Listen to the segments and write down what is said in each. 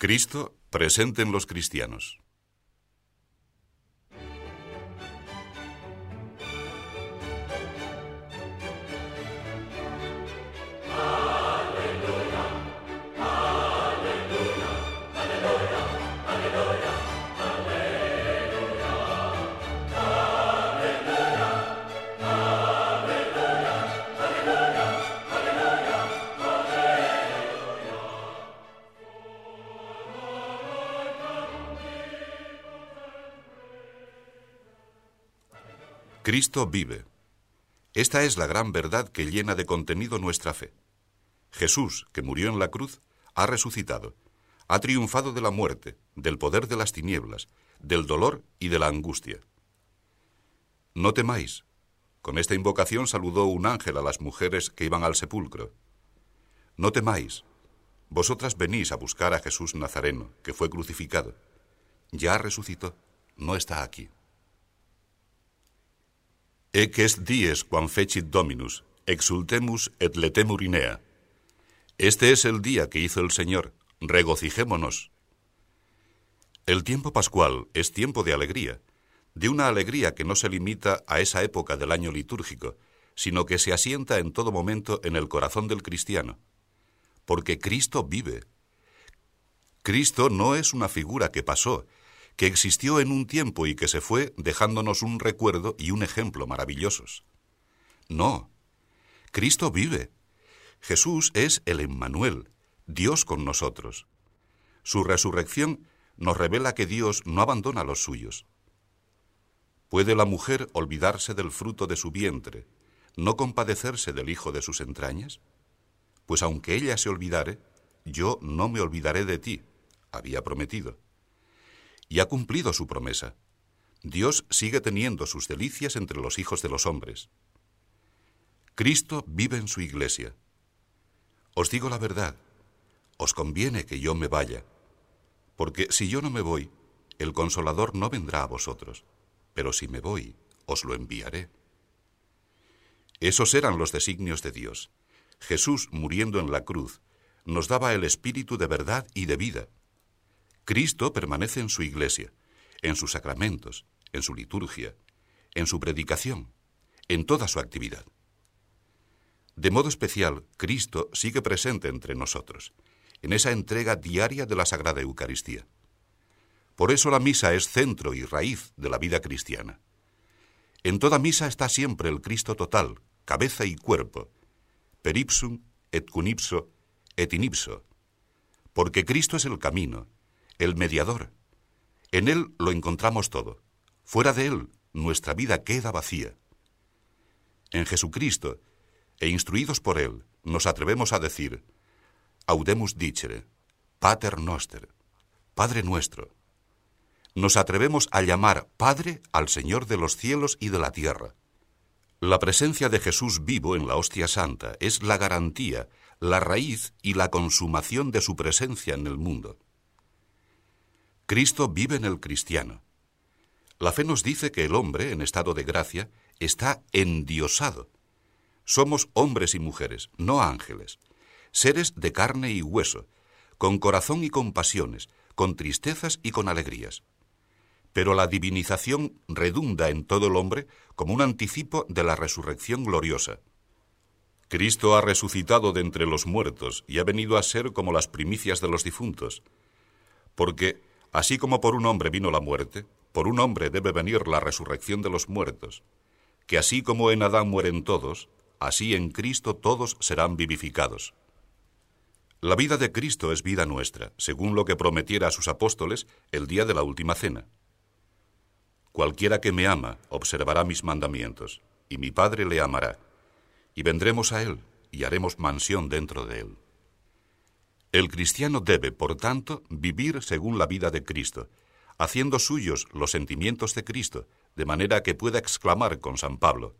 Cristo presente en los cristianos. Cristo vive. Esta es la gran verdad que llena de contenido nuestra fe. Jesús, que murió en la cruz, ha resucitado, ha triunfado de la muerte, del poder de las tinieblas, del dolor y de la angustia. No temáis. Con esta invocación saludó un ángel a las mujeres que iban al sepulcro. No temáis. Vosotras venís a buscar a Jesús Nazareno, que fue crucificado. Ya resucitó, no está aquí. Eques dies quam fecit Dominus, exultemus et letemur inea. Este es el día que hizo el Señor, regocijémonos. El tiempo pascual es tiempo de alegría, de una alegría que no se limita a esa época del año litúrgico, sino que se asienta en todo momento en el corazón del cristiano, porque Cristo vive. Cristo no es una figura que pasó, que existió en un tiempo y que se fue dejándonos un recuerdo y un ejemplo maravillosos. No, Cristo vive. Jesús es el Emmanuel, Dios con nosotros. Su resurrección nos revela que Dios no abandona a los suyos. ¿Puede la mujer olvidarse del fruto de su vientre, no compadecerse del hijo de sus entrañas? Pues aunque ella se olvidare, yo no me olvidaré de ti, había prometido y ha cumplido su promesa. Dios sigue teniendo sus delicias entre los hijos de los hombres. Cristo vive en su iglesia. Os digo la verdad, os conviene que yo me vaya, porque si yo no me voy, el consolador no vendrá a vosotros, pero si me voy, os lo enviaré. Esos eran los designios de Dios. Jesús, muriendo en la cruz, nos daba el espíritu de verdad y de vida, Cristo permanece en su iglesia, en sus sacramentos, en su liturgia, en su predicación, en toda su actividad. De modo especial, Cristo sigue presente entre nosotros, en esa entrega diaria de la Sagrada Eucaristía. Por eso la misa es centro y raíz de la vida cristiana. En toda misa está siempre el Cristo total, cabeza y cuerpo, per ipsum et cunipso et inipso, porque Cristo es el camino, el mediador. En Él lo encontramos todo. Fuera de Él, nuestra vida queda vacía. En Jesucristo, e instruidos por Él, nos atrevemos a decir, Audemus dicere, Pater noster, Padre nuestro. Nos atrevemos a llamar Padre al Señor de los cielos y de la tierra. La presencia de Jesús vivo en la hostia santa es la garantía, la raíz y la consumación de su presencia en el mundo. Cristo vive en el cristiano. La fe nos dice que el hombre, en estado de gracia, está endiosado. Somos hombres y mujeres, no ángeles, seres de carne y hueso, con corazón y con pasiones, con tristezas y con alegrías. Pero la divinización redunda en todo el hombre como un anticipo de la resurrección gloriosa. Cristo ha resucitado de entre los muertos y ha venido a ser como las primicias de los difuntos, porque Así como por un hombre vino la muerte, por un hombre debe venir la resurrección de los muertos, que así como en Adán mueren todos, así en Cristo todos serán vivificados. La vida de Cristo es vida nuestra, según lo que prometiera a sus apóstoles el día de la última cena. Cualquiera que me ama observará mis mandamientos, y mi Padre le amará, y vendremos a él, y haremos mansión dentro de él. El cristiano debe, por tanto, vivir según la vida de Cristo, haciendo suyos los sentimientos de Cristo, de manera que pueda exclamar con San Pablo,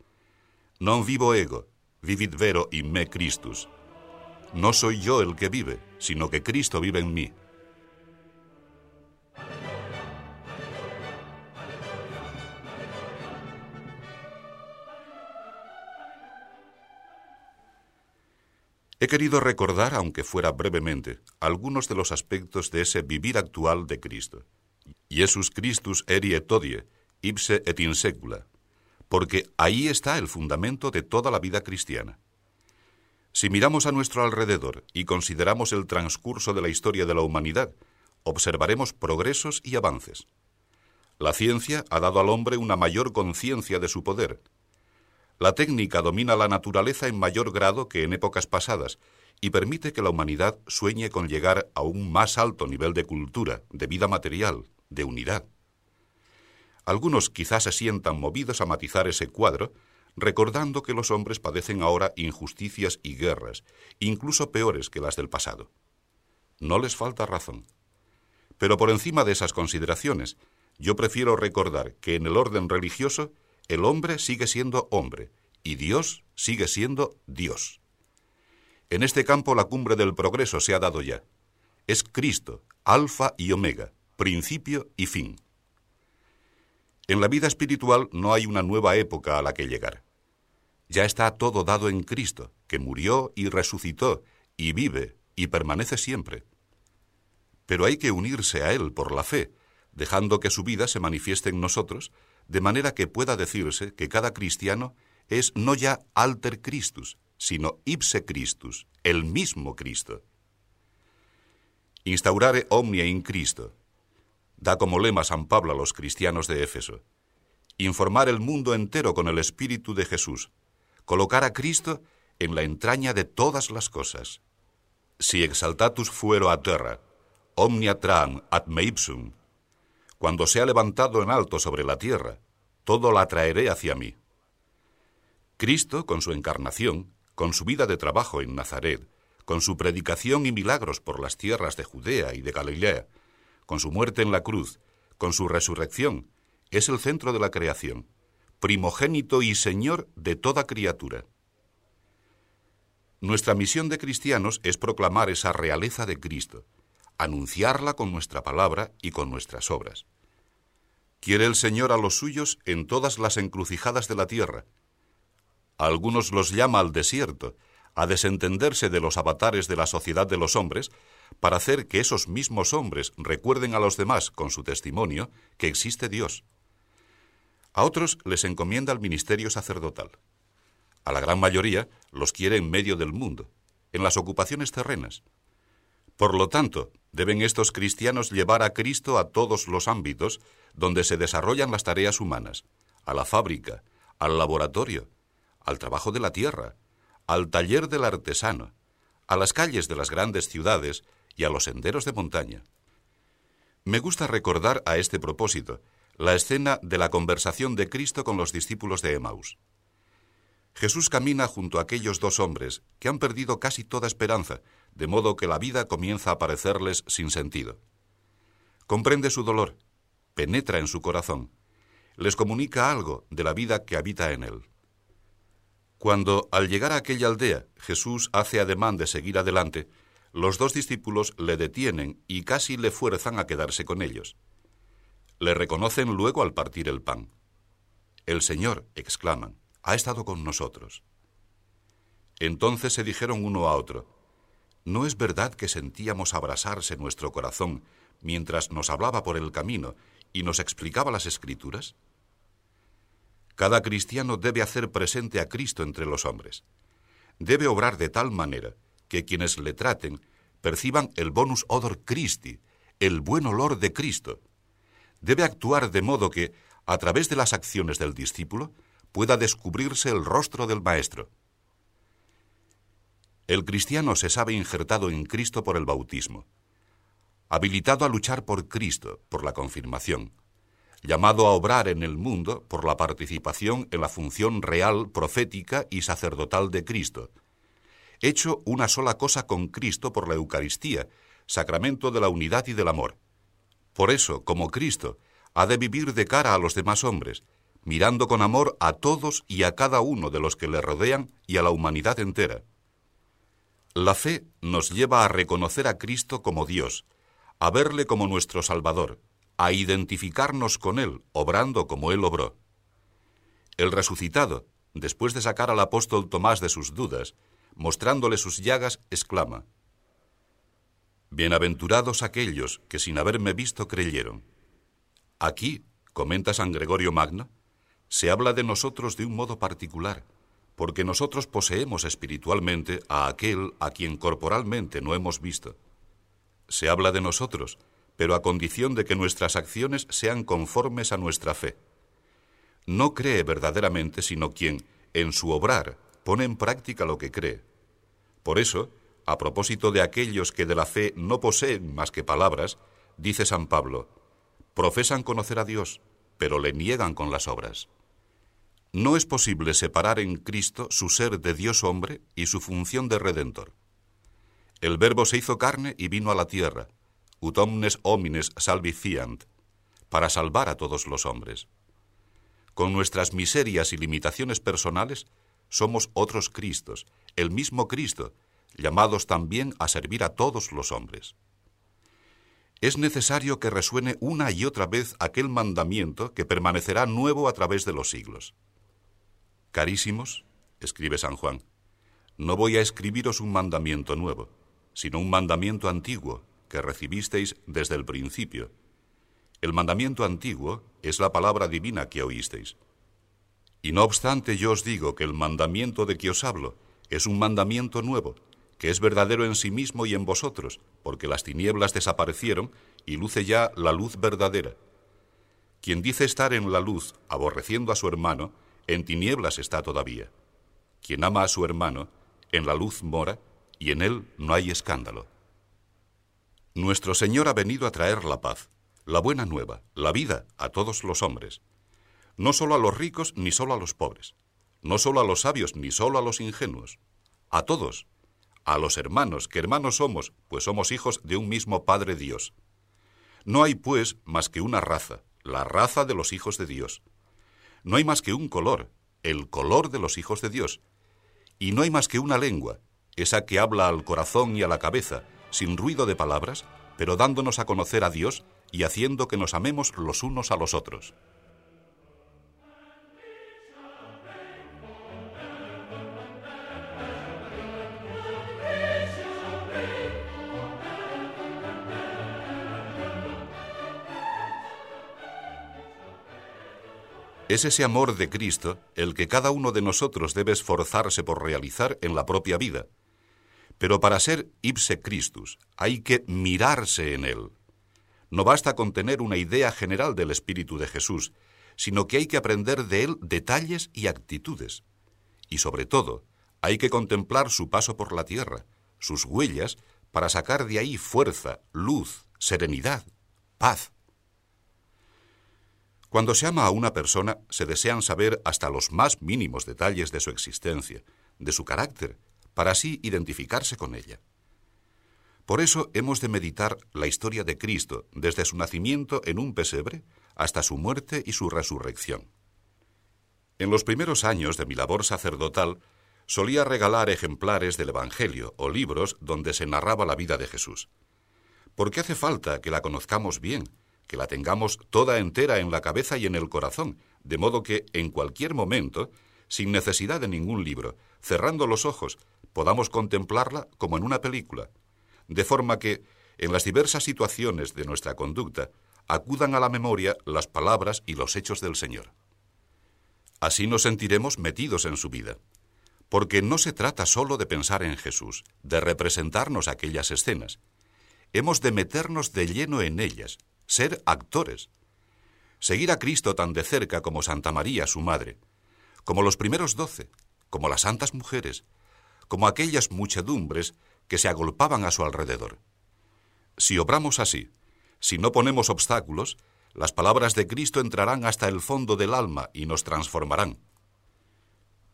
Non vivo ego, vivit vero in me Christus. No soy yo el que vive, sino que Cristo vive en mí. Querido recordar, aunque fuera brevemente, algunos de los aspectos de ese vivir actual de Cristo. Jesus Christus eri et ipse et in secula, porque ahí está el fundamento de toda la vida cristiana. Si miramos a nuestro alrededor y consideramos el transcurso de la historia de la humanidad, observaremos progresos y avances. La ciencia ha dado al hombre una mayor conciencia de su poder. La técnica domina la naturaleza en mayor grado que en épocas pasadas y permite que la humanidad sueñe con llegar a un más alto nivel de cultura, de vida material, de unidad. Algunos quizás se sientan movidos a matizar ese cuadro recordando que los hombres padecen ahora injusticias y guerras, incluso peores que las del pasado. No les falta razón. Pero por encima de esas consideraciones, yo prefiero recordar que en el orden religioso el hombre sigue siendo hombre y Dios sigue siendo Dios. En este campo la cumbre del progreso se ha dado ya. Es Cristo, alfa y omega, principio y fin. En la vida espiritual no hay una nueva época a la que llegar. Ya está todo dado en Cristo, que murió y resucitó, y vive y permanece siempre. Pero hay que unirse a Él por la fe, dejando que su vida se manifieste en nosotros, de manera que pueda decirse que cada cristiano es no ya alter Christus, sino ipse Christus, el mismo Cristo. Instaurare omnia in Cristo, da como lema San Pablo a los cristianos de Éfeso. Informar el mundo entero con el Espíritu de Jesús. Colocar a Cristo en la entraña de todas las cosas. Si exaltatus fuero a terra, omnia tram ad me ipsum. Cuando sea levantado en alto sobre la tierra, todo la traeré hacia mí. Cristo, con su encarnación, con su vida de trabajo en Nazaret, con su predicación y milagros por las tierras de Judea y de Galilea, con su muerte en la cruz, con su resurrección, es el centro de la creación, primogénito y Señor de toda criatura. Nuestra misión de cristianos es proclamar esa realeza de Cristo, anunciarla con nuestra palabra y con nuestras obras. Quiere el Señor a los suyos en todas las encrucijadas de la tierra. A algunos los llama al desierto, a desentenderse de los avatares de la sociedad de los hombres para hacer que esos mismos hombres recuerden a los demás con su testimonio que existe Dios. A otros les encomienda el ministerio sacerdotal. A la gran mayoría los quiere en medio del mundo, en las ocupaciones terrenas. Por lo tanto, deben estos cristianos llevar a Cristo a todos los ámbitos donde se desarrollan las tareas humanas, a la fábrica, al laboratorio, al trabajo de la tierra, al taller del artesano, a las calles de las grandes ciudades y a los senderos de montaña. Me gusta recordar a este propósito la escena de la conversación de Cristo con los discípulos de Emaús. Jesús camina junto a aquellos dos hombres que han perdido casi toda esperanza, de modo que la vida comienza a parecerles sin sentido. Comprende su dolor, penetra en su corazón, les comunica algo de la vida que habita en él. Cuando, al llegar a aquella aldea, Jesús hace ademán de seguir adelante, los dos discípulos le detienen y casi le fuerzan a quedarse con ellos. Le reconocen luego al partir el pan. El Señor, exclaman, ha estado con nosotros. Entonces se dijeron uno a otro, ¿no es verdad que sentíamos abrasarse nuestro corazón mientras nos hablaba por el camino y nos explicaba las escrituras? Cada cristiano debe hacer presente a Cristo entre los hombres. Debe obrar de tal manera que quienes le traten perciban el bonus odor Christi, el buen olor de Cristo. Debe actuar de modo que, a través de las acciones del discípulo, pueda descubrirse el rostro del Maestro. El cristiano se sabe injertado en Cristo por el bautismo, habilitado a luchar por Cristo, por la confirmación, llamado a obrar en el mundo por la participación en la función real, profética y sacerdotal de Cristo, hecho una sola cosa con Cristo por la Eucaristía, sacramento de la unidad y del amor. Por eso, como Cristo, ha de vivir de cara a los demás hombres, mirando con amor a todos y a cada uno de los que le rodean y a la humanidad entera. La fe nos lleva a reconocer a Cristo como Dios, a verle como nuestro Salvador, a identificarnos con Él, obrando como Él obró. El resucitado, después de sacar al apóstol Tomás de sus dudas, mostrándole sus llagas, exclama, Bienaventurados aquellos que sin haberme visto creyeron. Aquí, comenta San Gregorio Magno, se habla de nosotros de un modo particular, porque nosotros poseemos espiritualmente a aquel a quien corporalmente no hemos visto. Se habla de nosotros, pero a condición de que nuestras acciones sean conformes a nuestra fe. No cree verdaderamente sino quien, en su obrar, pone en práctica lo que cree. Por eso, a propósito de aquellos que de la fe no poseen más que palabras, dice San Pablo, profesan conocer a Dios, pero le niegan con las obras. No es posible separar en Cristo su ser de Dios hombre y su función de redentor. El Verbo se hizo carne y vino a la tierra, ut omnes homines salvifiant, para salvar a todos los hombres. Con nuestras miserias y limitaciones personales, somos otros Cristos, el mismo Cristo, llamados también a servir a todos los hombres. Es necesario que resuene una y otra vez aquel mandamiento que permanecerá nuevo a través de los siglos. Carísimos, escribe San Juan, no voy a escribiros un mandamiento nuevo, sino un mandamiento antiguo que recibisteis desde el principio. El mandamiento antiguo es la palabra divina que oísteis. Y no obstante yo os digo que el mandamiento de que os hablo es un mandamiento nuevo, que es verdadero en sí mismo y en vosotros, porque las tinieblas desaparecieron y luce ya la luz verdadera. Quien dice estar en la luz, aborreciendo a su hermano, en tinieblas está todavía. Quien ama a su hermano, en la luz mora, y en él no hay escándalo. Nuestro Señor ha venido a traer la paz, la buena nueva, la vida a todos los hombres no solo a los ricos ni solo a los pobres, no solo a los sabios ni solo a los ingenuos, a todos, a los hermanos, que hermanos somos, pues somos hijos de un mismo Padre Dios. No hay, pues, más que una raza, la raza de los hijos de Dios. No hay más que un color, el color de los hijos de Dios. Y no hay más que una lengua, esa que habla al corazón y a la cabeza, sin ruido de palabras, pero dándonos a conocer a Dios y haciendo que nos amemos los unos a los otros. Es ese amor de Cristo el que cada uno de nosotros debe esforzarse por realizar en la propia vida. Pero para ser ipse Christus hay que mirarse en él. No basta con tener una idea general del Espíritu de Jesús, sino que hay que aprender de él detalles y actitudes. Y sobre todo, hay que contemplar su paso por la tierra, sus huellas, para sacar de ahí fuerza, luz, serenidad, paz. Cuando se ama a una persona, se desean saber hasta los más mínimos detalles de su existencia, de su carácter, para así identificarse con ella. Por eso hemos de meditar la historia de Cristo desde su nacimiento en un pesebre hasta su muerte y su resurrección. En los primeros años de mi labor sacerdotal, solía regalar ejemplares del Evangelio o libros donde se narraba la vida de Jesús. Porque hace falta que la conozcamos bien, que la tengamos toda entera en la cabeza y en el corazón, de modo que en cualquier momento, sin necesidad de ningún libro, cerrando los ojos, podamos contemplarla como en una película, de forma que, en las diversas situaciones de nuestra conducta, acudan a la memoria las palabras y los hechos del Señor. Así nos sentiremos metidos en su vida, porque no se trata sólo de pensar en Jesús, de representarnos aquellas escenas. Hemos de meternos de lleno en ellas, ser actores. Seguir a Cristo tan de cerca como Santa María, su madre, como los primeros doce, como las santas mujeres, como aquellas muchedumbres que se agolpaban a su alrededor. Si obramos así, si no ponemos obstáculos, las palabras de Cristo entrarán hasta el fondo del alma y nos transformarán.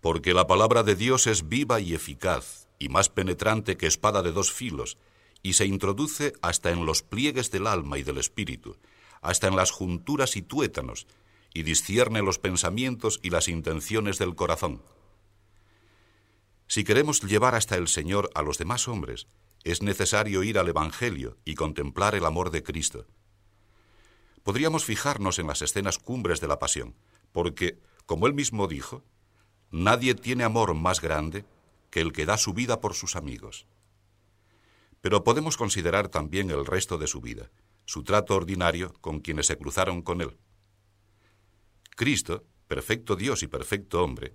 Porque la palabra de Dios es viva y eficaz, y más penetrante que espada de dos filos, y se introduce hasta en los pliegues del alma y del espíritu, hasta en las junturas y tuétanos, y discierne los pensamientos y las intenciones del corazón. Si queremos llevar hasta el Señor a los demás hombres, es necesario ir al Evangelio y contemplar el amor de Cristo. Podríamos fijarnos en las escenas cumbres de la pasión, porque, como él mismo dijo, nadie tiene amor más grande que el que da su vida por sus amigos. Pero podemos considerar también el resto de su vida, su trato ordinario con quienes se cruzaron con él. Cristo, perfecto Dios y perfecto hombre,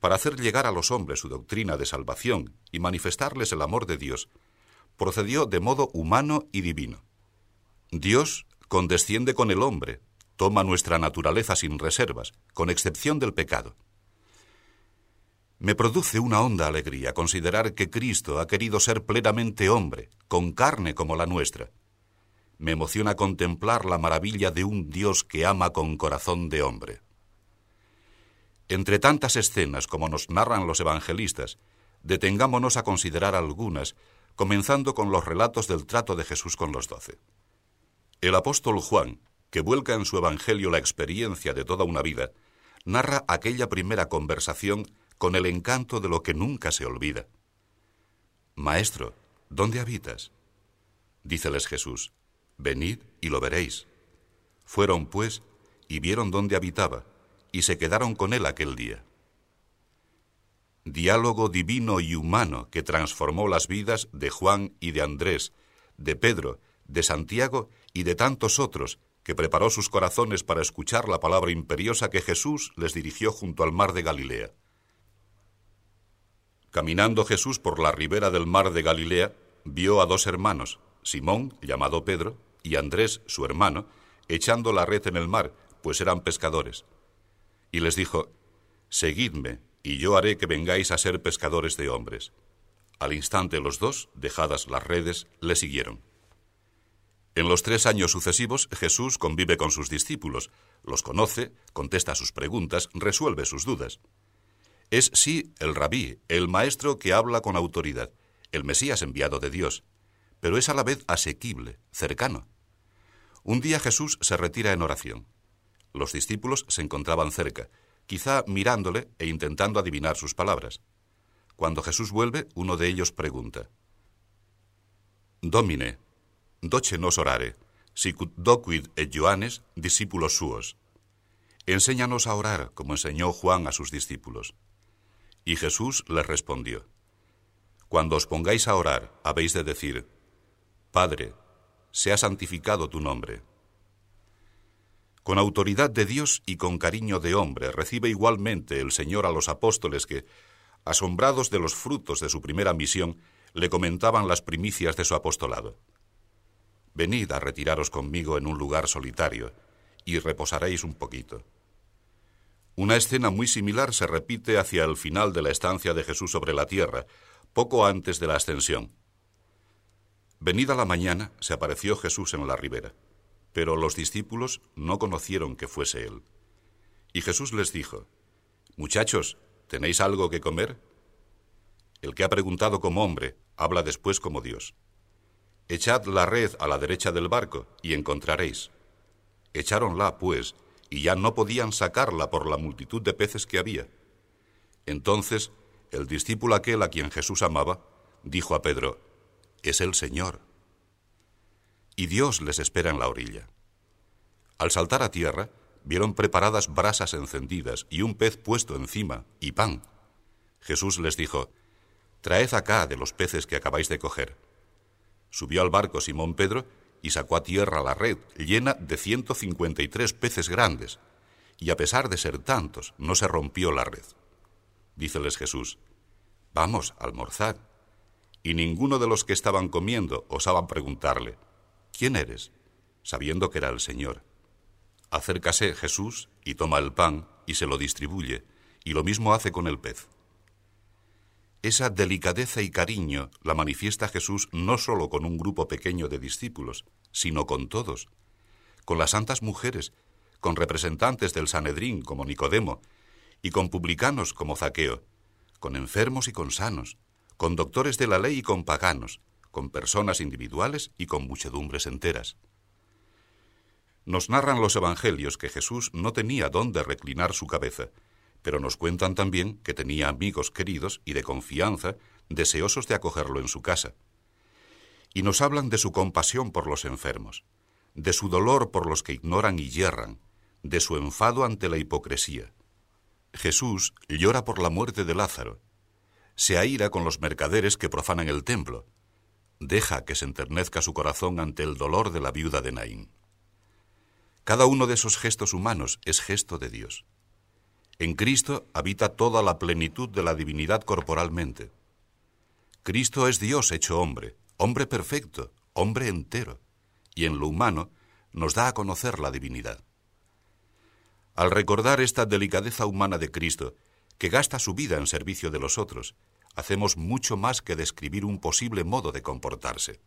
para hacer llegar a los hombres su doctrina de salvación y manifestarles el amor de Dios, procedió de modo humano y divino. Dios condesciende con el hombre, toma nuestra naturaleza sin reservas, con excepción del pecado. Me produce una honda alegría considerar que Cristo ha querido ser plenamente hombre, con carne como la nuestra. Me emociona contemplar la maravilla de un Dios que ama con corazón de hombre. Entre tantas escenas como nos narran los evangelistas, detengámonos a considerar algunas, comenzando con los relatos del trato de Jesús con los doce. El apóstol Juan, que vuelca en su Evangelio la experiencia de toda una vida, narra aquella primera conversación con el encanto de lo que nunca se olvida. Maestro, ¿dónde habitas? Díceles Jesús, venid y lo veréis. Fueron, pues, y vieron dónde habitaba, y se quedaron con él aquel día. Diálogo divino y humano que transformó las vidas de Juan y de Andrés, de Pedro, de Santiago y de tantos otros, que preparó sus corazones para escuchar la palabra imperiosa que Jesús les dirigió junto al mar de Galilea. Caminando Jesús por la ribera del mar de Galilea, vio a dos hermanos, Simón, llamado Pedro, y Andrés, su hermano, echando la red en el mar, pues eran pescadores. Y les dijo, Seguidme, y yo haré que vengáis a ser pescadores de hombres. Al instante los dos, dejadas las redes, le siguieron. En los tres años sucesivos, Jesús convive con sus discípulos, los conoce, contesta sus preguntas, resuelve sus dudas. Es sí el rabí, el maestro que habla con autoridad, el Mesías enviado de Dios, pero es a la vez asequible, cercano. Un día Jesús se retira en oración. Los discípulos se encontraban cerca, quizá mirándole e intentando adivinar sus palabras. Cuando Jesús vuelve, uno de ellos pregunta, Domine, doce nos orare, sicut doquid et Joanes, discípulos suos. Enséñanos a orar como enseñó Juan a sus discípulos. Y Jesús les respondió, Cuando os pongáis a orar, habéis de decir, Padre, sea santificado tu nombre. Con autoridad de Dios y con cariño de hombre recibe igualmente el Señor a los apóstoles que, asombrados de los frutos de su primera misión, le comentaban las primicias de su apostolado. Venid a retiraros conmigo en un lugar solitario, y reposaréis un poquito. Una escena muy similar se repite hacia el final de la estancia de Jesús sobre la tierra, poco antes de la ascensión. Venida la mañana, se apareció Jesús en la ribera, pero los discípulos no conocieron que fuese Él. Y Jesús les dijo, Muchachos, ¿tenéis algo que comer? El que ha preguntado como hombre, habla después como Dios. Echad la red a la derecha del barco y encontraréis. Echáronla, pues, y ya no podían sacarla por la multitud de peces que había. Entonces el discípulo aquel a quien Jesús amaba dijo a Pedro, es el Señor. Y Dios les espera en la orilla. Al saltar a tierra, vieron preparadas brasas encendidas y un pez puesto encima y pan. Jesús les dijo, Traed acá de los peces que acabáis de coger. Subió al barco Simón Pedro y sacó a tierra la red llena de 153 peces grandes, y a pesar de ser tantos, no se rompió la red. Díceles Jesús, vamos, almorzad. Y ninguno de los que estaban comiendo osaban preguntarle, ¿quién eres? sabiendo que era el Señor. Acércase Jesús y toma el pan y se lo distribuye, y lo mismo hace con el pez. Esa delicadeza y cariño la manifiesta Jesús no solo con un grupo pequeño de discípulos, sino con todos, con las santas mujeres, con representantes del Sanedrín como Nicodemo, y con publicanos como Zaqueo, con enfermos y con sanos, con doctores de la ley y con paganos, con personas individuales y con muchedumbres enteras. Nos narran los evangelios que Jesús no tenía dónde reclinar su cabeza, pero nos cuentan también que tenía amigos queridos y de confianza, deseosos de acogerlo en su casa. Y nos hablan de su compasión por los enfermos, de su dolor por los que ignoran y yerran, de su enfado ante la hipocresía. Jesús llora por la muerte de Lázaro. se aira con los mercaderes que profanan el templo. Deja que se enternezca su corazón ante el dolor de la viuda de Naín. Cada uno de esos gestos humanos es gesto de Dios. En Cristo habita toda la plenitud de la divinidad corporalmente. Cristo es Dios hecho hombre, hombre perfecto, hombre entero, y en lo humano nos da a conocer la divinidad. Al recordar esta delicadeza humana de Cristo, que gasta su vida en servicio de los otros, hacemos mucho más que describir un posible modo de comportarse.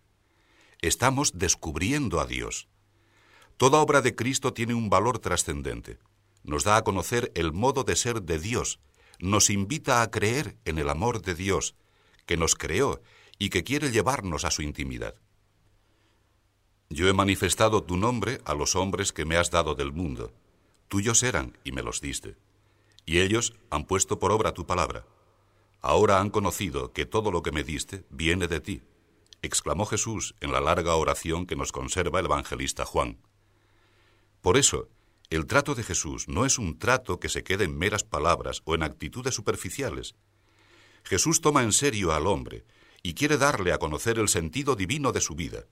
Estamos descubriendo a Dios. Toda obra de Cristo tiene un valor trascendente. Nos da a conocer el modo de ser de Dios, nos invita a creer en el amor de Dios, que nos creó y que quiere llevarnos a su intimidad. Yo he manifestado tu nombre a los hombres que me has dado del mundo. Tuyos eran y me los diste y ellos han puesto por obra tu palabra. Ahora han conocido que todo lo que me diste viene de ti, exclamó Jesús en la larga oración que nos conserva el evangelista Juan. Por eso, el trato de Jesús no es un trato que se quede en meras palabras o en actitudes superficiales. Jesús toma en serio al hombre y quiere darle a conocer el sentido divino de su vida.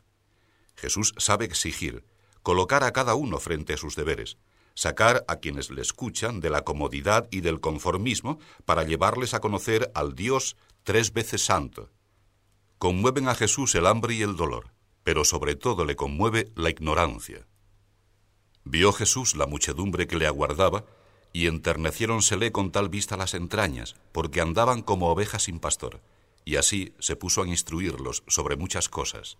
Jesús sabe exigir, colocar a cada uno frente a sus deberes, sacar a quienes le escuchan de la comodidad y del conformismo para llevarles a conocer al Dios tres veces santo. Conmueven a Jesús el hambre y el dolor, pero sobre todo le conmueve la ignorancia. Vio Jesús la muchedumbre que le aguardaba, y enterneciéronsele con tal vista las entrañas, porque andaban como ovejas sin pastor, y así se puso a instruirlos sobre muchas cosas.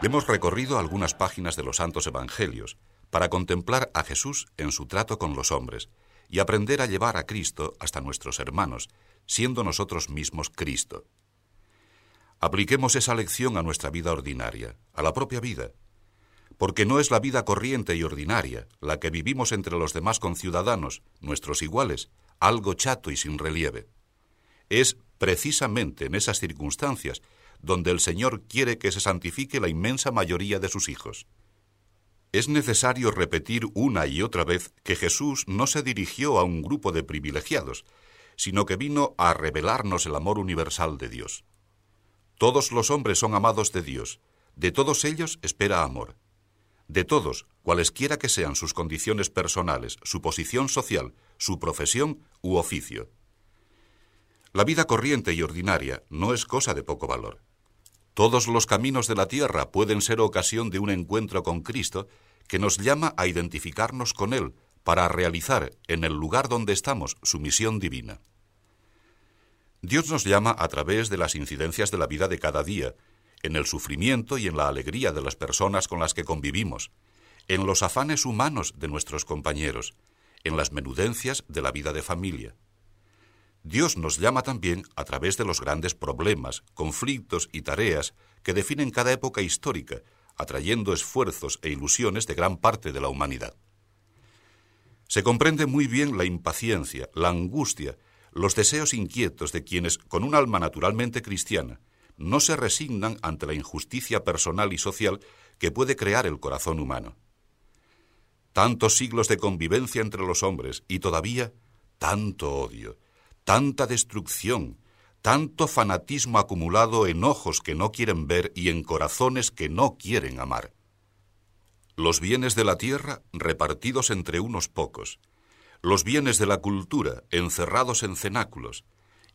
Hemos recorrido algunas páginas de los santos evangelios para contemplar a Jesús en su trato con los hombres y aprender a llevar a Cristo hasta nuestros hermanos, siendo nosotros mismos Cristo. Apliquemos esa lección a nuestra vida ordinaria, a la propia vida, porque no es la vida corriente y ordinaria, la que vivimos entre los demás conciudadanos, nuestros iguales, algo chato y sin relieve. Es precisamente en esas circunstancias donde el Señor quiere que se santifique la inmensa mayoría de sus hijos. Es necesario repetir una y otra vez que Jesús no se dirigió a un grupo de privilegiados, sino que vino a revelarnos el amor universal de Dios. Todos los hombres son amados de Dios, de todos ellos espera amor. De todos, cualesquiera que sean sus condiciones personales, su posición social, su profesión u oficio. La vida corriente y ordinaria no es cosa de poco valor. Todos los caminos de la tierra pueden ser ocasión de un encuentro con Cristo que nos llama a identificarnos con Él para realizar en el lugar donde estamos su misión divina. Dios nos llama a través de las incidencias de la vida de cada día, en el sufrimiento y en la alegría de las personas con las que convivimos, en los afanes humanos de nuestros compañeros, en las menudencias de la vida de familia. Dios nos llama también a través de los grandes problemas, conflictos y tareas que definen cada época histórica, atrayendo esfuerzos e ilusiones de gran parte de la humanidad. Se comprende muy bien la impaciencia, la angustia, los deseos inquietos de quienes, con un alma naturalmente cristiana, no se resignan ante la injusticia personal y social que puede crear el corazón humano. Tantos siglos de convivencia entre los hombres y todavía tanto odio, tanta destrucción, tanto fanatismo acumulado en ojos que no quieren ver y en corazones que no quieren amar. Los bienes de la tierra repartidos entre unos pocos, los bienes de la cultura encerrados en cenáculos,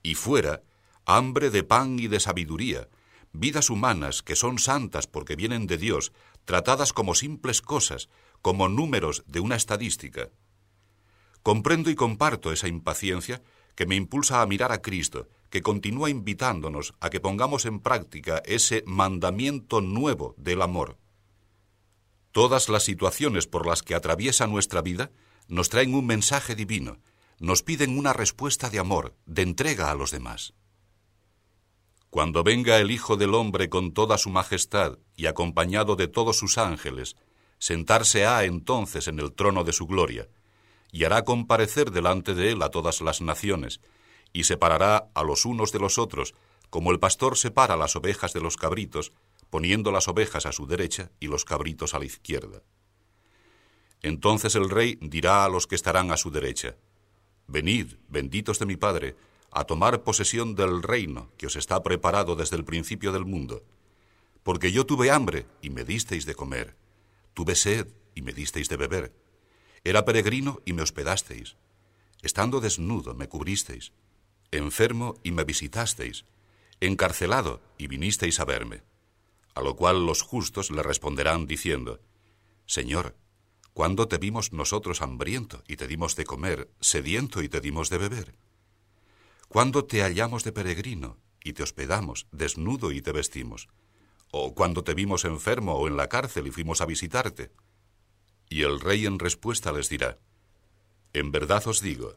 y fuera, hambre de pan y de sabiduría, vidas humanas que son santas porque vienen de Dios, tratadas como simples cosas, como números de una estadística. Comprendo y comparto esa impaciencia que me impulsa a mirar a Cristo, que continúa invitándonos a que pongamos en práctica ese mandamiento nuevo del amor. Todas las situaciones por las que atraviesa nuestra vida nos traen un mensaje divino, nos piden una respuesta de amor, de entrega a los demás. Cuando venga el Hijo del Hombre con toda su majestad y acompañado de todos sus ángeles, sentarse ha entonces en el trono de su gloria, y hará comparecer delante de él a todas las naciones, y separará a los unos de los otros, como el pastor separa las ovejas de los cabritos, poniendo las ovejas a su derecha y los cabritos a la izquierda. Entonces el rey dirá a los que estarán a su derecha, Venid, benditos de mi Padre, a tomar posesión del reino que os está preparado desde el principio del mundo. Porque yo tuve hambre y me disteis de comer, tuve sed y me disteis de beber, era peregrino y me hospedasteis, estando desnudo me cubristeis, enfermo y me visitasteis, encarcelado y vinisteis a verme. A lo cual los justos le responderán diciendo, Señor, ¿cuándo te vimos nosotros hambriento y te dimos de comer, sediento y te dimos de beber? ¿Cuándo te hallamos de peregrino y te hospedamos, desnudo y te vestimos? ¿O cuando te vimos enfermo o en la cárcel y fuimos a visitarte? Y el rey en respuesta les dirá, En verdad os digo,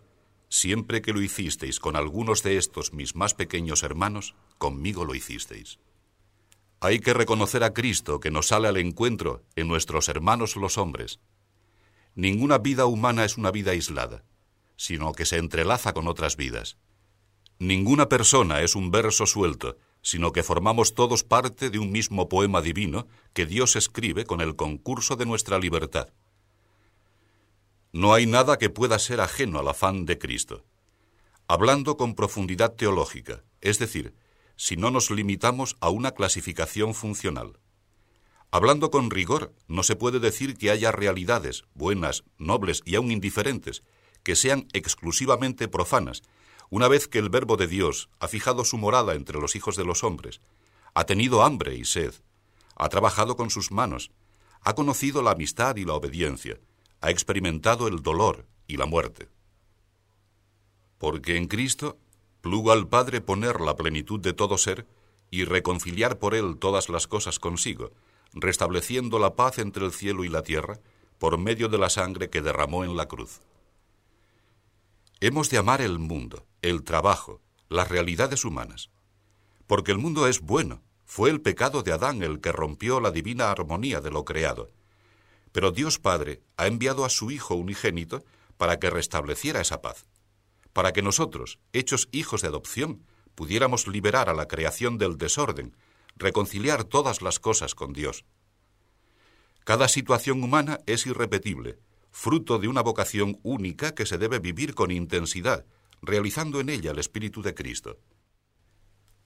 siempre que lo hicisteis con algunos de estos mis más pequeños hermanos, conmigo lo hicisteis. Hay que reconocer a Cristo que nos sale al encuentro en nuestros hermanos los hombres. Ninguna vida humana es una vida aislada, sino que se entrelaza con otras vidas. Ninguna persona es un verso suelto, sino que formamos todos parte de un mismo poema divino que Dios escribe con el concurso de nuestra libertad. No hay nada que pueda ser ajeno al afán de Cristo. Hablando con profundidad teológica, es decir, si no nos limitamos a una clasificación funcional. Hablando con rigor, no se puede decir que haya realidades, buenas, nobles y aun indiferentes, que sean exclusivamente profanas, una vez que el Verbo de Dios ha fijado su morada entre los hijos de los hombres, ha tenido hambre y sed, ha trabajado con sus manos, ha conocido la amistad y la obediencia, ha experimentado el dolor y la muerte. Porque en Cristo plugo al Padre poner la plenitud de todo ser y reconciliar por él todas las cosas consigo, restableciendo la paz entre el cielo y la tierra por medio de la sangre que derramó en la cruz. Hemos de amar el mundo, el trabajo, las realidades humanas, porque el mundo es bueno, fue el pecado de Adán el que rompió la divina armonía de lo creado, pero Dios Padre ha enviado a su Hijo unigénito para que restableciera esa paz para que nosotros, hechos hijos de adopción, pudiéramos liberar a la creación del desorden, reconciliar todas las cosas con Dios. Cada situación humana es irrepetible, fruto de una vocación única que se debe vivir con intensidad, realizando en ella el Espíritu de Cristo.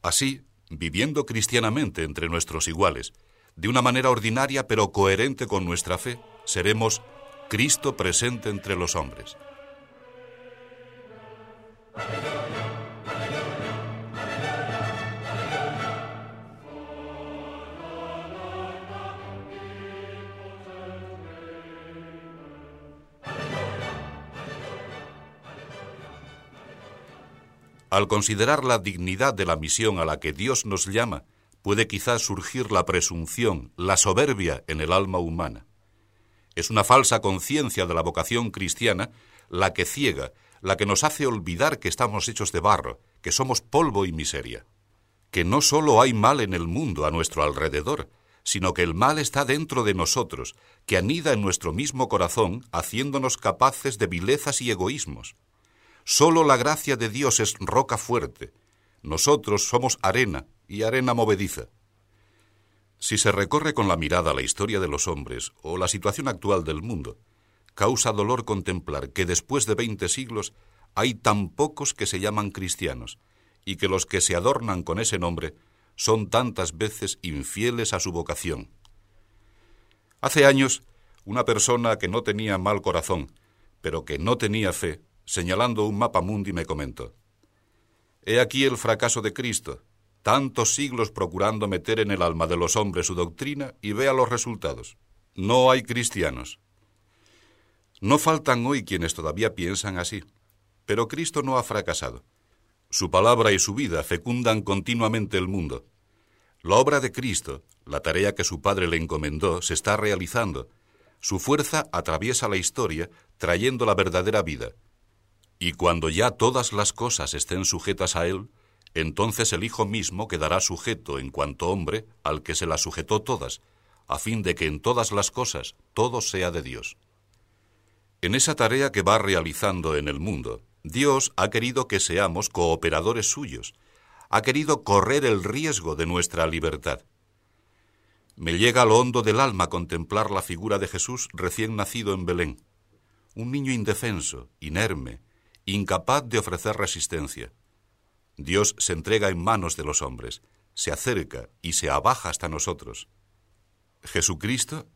Así, viviendo cristianamente entre nuestros iguales, de una manera ordinaria pero coherente con nuestra fe, seremos Cristo presente entre los hombres. Al considerar la dignidad de la misión a la que Dios nos llama, puede quizás surgir la presunción, la soberbia en el alma humana. Es una falsa conciencia de la vocación cristiana la que ciega la que nos hace olvidar que estamos hechos de barro, que somos polvo y miseria, que no solo hay mal en el mundo a nuestro alrededor, sino que el mal está dentro de nosotros, que anida en nuestro mismo corazón, haciéndonos capaces de vilezas y egoísmos. Solo la gracia de Dios es roca fuerte. Nosotros somos arena y arena movediza. Si se recorre con la mirada la historia de los hombres o la situación actual del mundo, Causa dolor contemplar que después de veinte siglos hay tan pocos que se llaman cristianos y que los que se adornan con ese nombre son tantas veces infieles a su vocación. Hace años, una persona que no tenía mal corazón, pero que no tenía fe, señalando un mapa mundi me comentó, He aquí el fracaso de Cristo, tantos siglos procurando meter en el alma de los hombres su doctrina y vea los resultados. No hay cristianos. No faltan hoy quienes todavía piensan así, pero Cristo no ha fracasado. Su palabra y su vida fecundan continuamente el mundo. La obra de Cristo, la tarea que su Padre le encomendó, se está realizando. Su fuerza atraviesa la historia, trayendo la verdadera vida. Y cuando ya todas las cosas estén sujetas a Él, entonces el Hijo mismo quedará sujeto en cuanto hombre al que se las sujetó todas, a fin de que en todas las cosas todo sea de Dios. En esa tarea que va realizando en el mundo, Dios ha querido que seamos cooperadores suyos, ha querido correr el riesgo de nuestra libertad. Me llega a lo hondo del alma contemplar la figura de Jesús recién nacido en Belén, un niño indefenso, inerme, incapaz de ofrecer resistencia. Dios se entrega en manos de los hombres, se acerca y se abaja hasta nosotros. Jesucristo,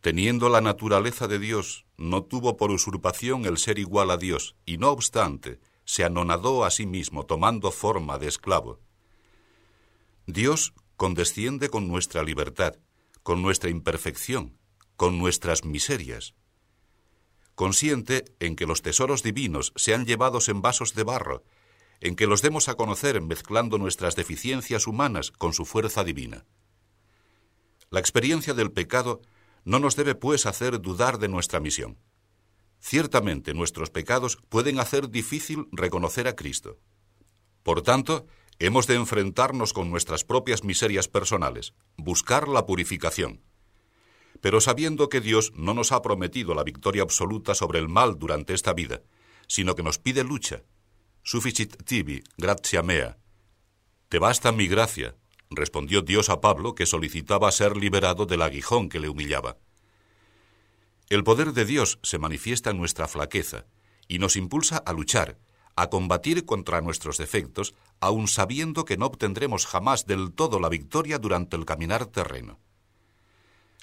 teniendo la naturaleza de Dios, no tuvo por usurpación el ser igual a Dios, y no obstante, se anonadó a sí mismo, tomando forma de esclavo. Dios condesciende con nuestra libertad, con nuestra imperfección, con nuestras miserias. Consiente en que los tesoros divinos sean llevados en vasos de barro, en que los demos a conocer mezclando nuestras deficiencias humanas con su fuerza divina. La experiencia del pecado no nos debe, pues, hacer dudar de nuestra misión. Ciertamente nuestros pecados pueden hacer difícil reconocer a Cristo. Por tanto, hemos de enfrentarnos con nuestras propias miserias personales, buscar la purificación. Pero sabiendo que Dios no nos ha prometido la victoria absoluta sobre el mal durante esta vida, sino que nos pide lucha, Sufficit tibi, gratia mea. Te basta mi gracia, respondió Dios a Pablo, que solicitaba ser liberado del aguijón que le humillaba. El poder de Dios se manifiesta en nuestra flaqueza y nos impulsa a luchar, a combatir contra nuestros defectos, aun sabiendo que no obtendremos jamás del todo la victoria durante el caminar terreno.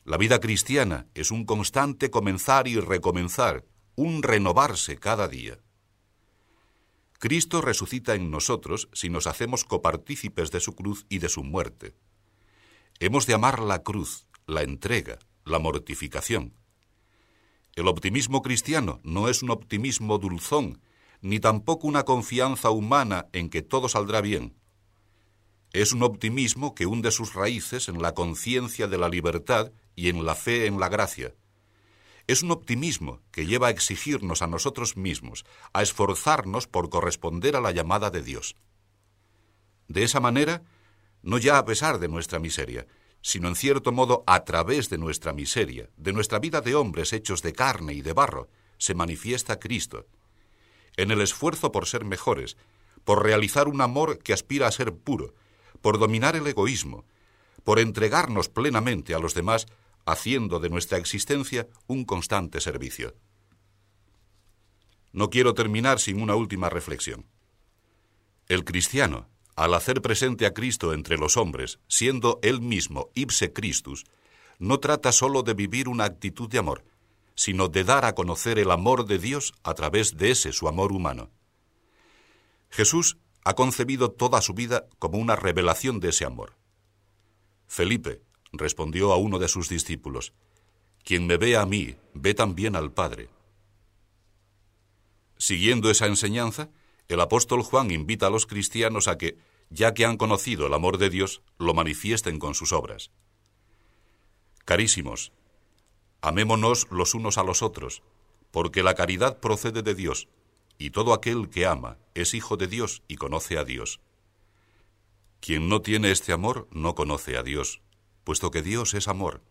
La vida cristiana es un constante comenzar y recomenzar, un renovarse cada día. Cristo resucita en nosotros si nos hacemos copartícipes de su cruz y de su muerte. Hemos de amar la cruz, la entrega, la mortificación. El optimismo cristiano no es un optimismo dulzón, ni tampoco una confianza humana en que todo saldrá bien. Es un optimismo que hunde sus raíces en la conciencia de la libertad y en la fe en la gracia es un optimismo que lleva a exigirnos a nosotros mismos, a esforzarnos por corresponder a la llamada de Dios. De esa manera, no ya a pesar de nuestra miseria, sino en cierto modo a través de nuestra miseria, de nuestra vida de hombres hechos de carne y de barro, se manifiesta Cristo. En el esfuerzo por ser mejores, por realizar un amor que aspira a ser puro, por dominar el egoísmo, por entregarnos plenamente a los demás haciendo de nuestra existencia un constante servicio. No quiero terminar sin una última reflexión. El cristiano, al hacer presente a Cristo entre los hombres, siendo él mismo ipse Christus, no trata sólo de vivir una actitud de amor, sino de dar a conocer el amor de Dios a través de ese su amor humano. Jesús ha concebido toda su vida como una revelación de ese amor. Felipe, respondió a uno de sus discípulos, Quien me ve a mí, ve también al Padre. Siguiendo esa enseñanza, el apóstol Juan invita a los cristianos a que, ya que han conocido el amor de Dios, lo manifiesten con sus obras. Carísimos, amémonos los unos a los otros, porque la caridad procede de Dios, y todo aquel que ama es hijo de Dios y conoce a Dios. Quien no tiene este amor no conoce a Dios, puesto que Dios es amor.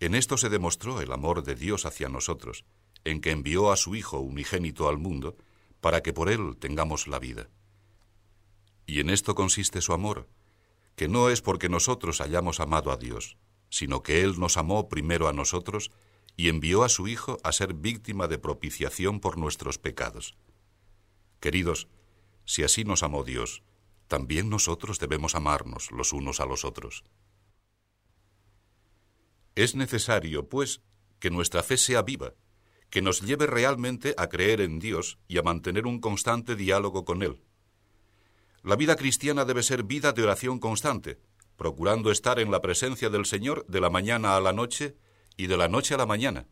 En esto se demostró el amor de Dios hacia nosotros, en que envió a su Hijo unigénito al mundo, para que por él tengamos la vida. Y en esto consiste su amor, que no es porque nosotros hayamos amado a Dios, sino que Él nos amó primero a nosotros y envió a su Hijo a ser víctima de propiciación por nuestros pecados. Queridos, si así nos amó Dios, también nosotros debemos amarnos los unos a los otros. Es necesario, pues, que nuestra fe sea viva, que nos lleve realmente a creer en Dios y a mantener un constante diálogo con Él. La vida cristiana debe ser vida de oración constante, procurando estar en la presencia del Señor de la mañana a la noche y de la noche a la mañana.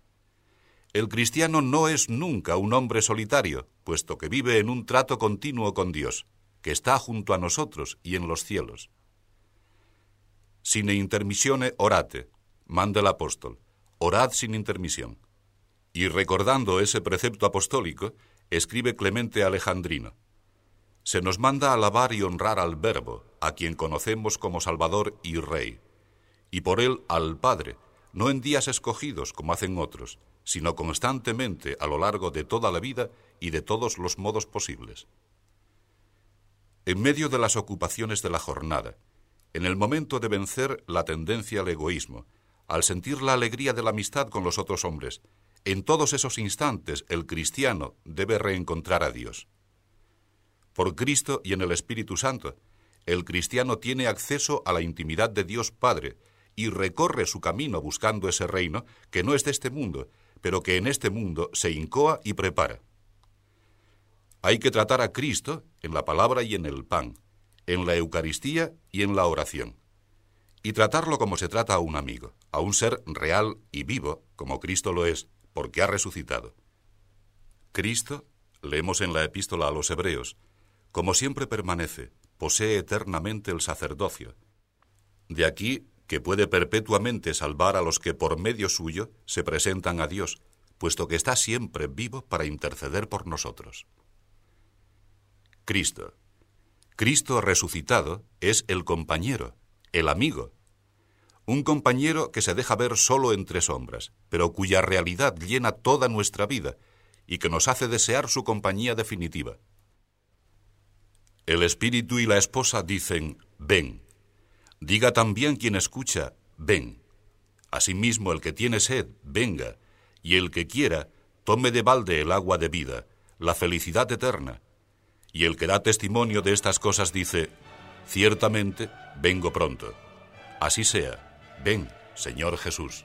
El cristiano no es nunca un hombre solitario, puesto que vive en un trato continuo con Dios, que está junto a nosotros y en los cielos. Sine intermissione orate, manda el apóstol, orad sin intermisión. Y recordando ese precepto apostólico, escribe Clemente Alejandrino, se nos manda alabar y honrar al Verbo, a quien conocemos como Salvador y Rey, y por él al Padre, no en días escogidos como hacen otros, sino constantemente a lo largo de toda la vida y de todos los modos posibles. En medio de las ocupaciones de la jornada, en el momento de vencer la tendencia al egoísmo, al sentir la alegría de la amistad con los otros hombres, en todos esos instantes el cristiano debe reencontrar a Dios. Por Cristo y en el Espíritu Santo, el cristiano tiene acceso a la intimidad de Dios Padre y recorre su camino buscando ese reino que no es de este mundo, pero que en este mundo se incoa y prepara. Hay que tratar a Cristo en la palabra y en el pan, en la Eucaristía y en la oración, y tratarlo como se trata a un amigo, a un ser real y vivo, como Cristo lo es, porque ha resucitado. Cristo, leemos en la epístola a los Hebreos, como siempre permanece, posee eternamente el sacerdocio. De aquí que puede perpetuamente salvar a los que por medio suyo se presentan a Dios, puesto que está siempre vivo para interceder por nosotros. Cristo. Cristo resucitado es el compañero, el amigo. Un compañero que se deja ver solo entre sombras, pero cuya realidad llena toda nuestra vida y que nos hace desear su compañía definitiva. El espíritu y la esposa dicen, ven. Diga también quien escucha, ven. Asimismo el que tiene sed, venga, y el que quiera, tome de balde el agua de vida, la felicidad eterna. Y el que da testimonio de estas cosas dice, ciertamente, vengo pronto. Así sea. Ven, Señor Jesús.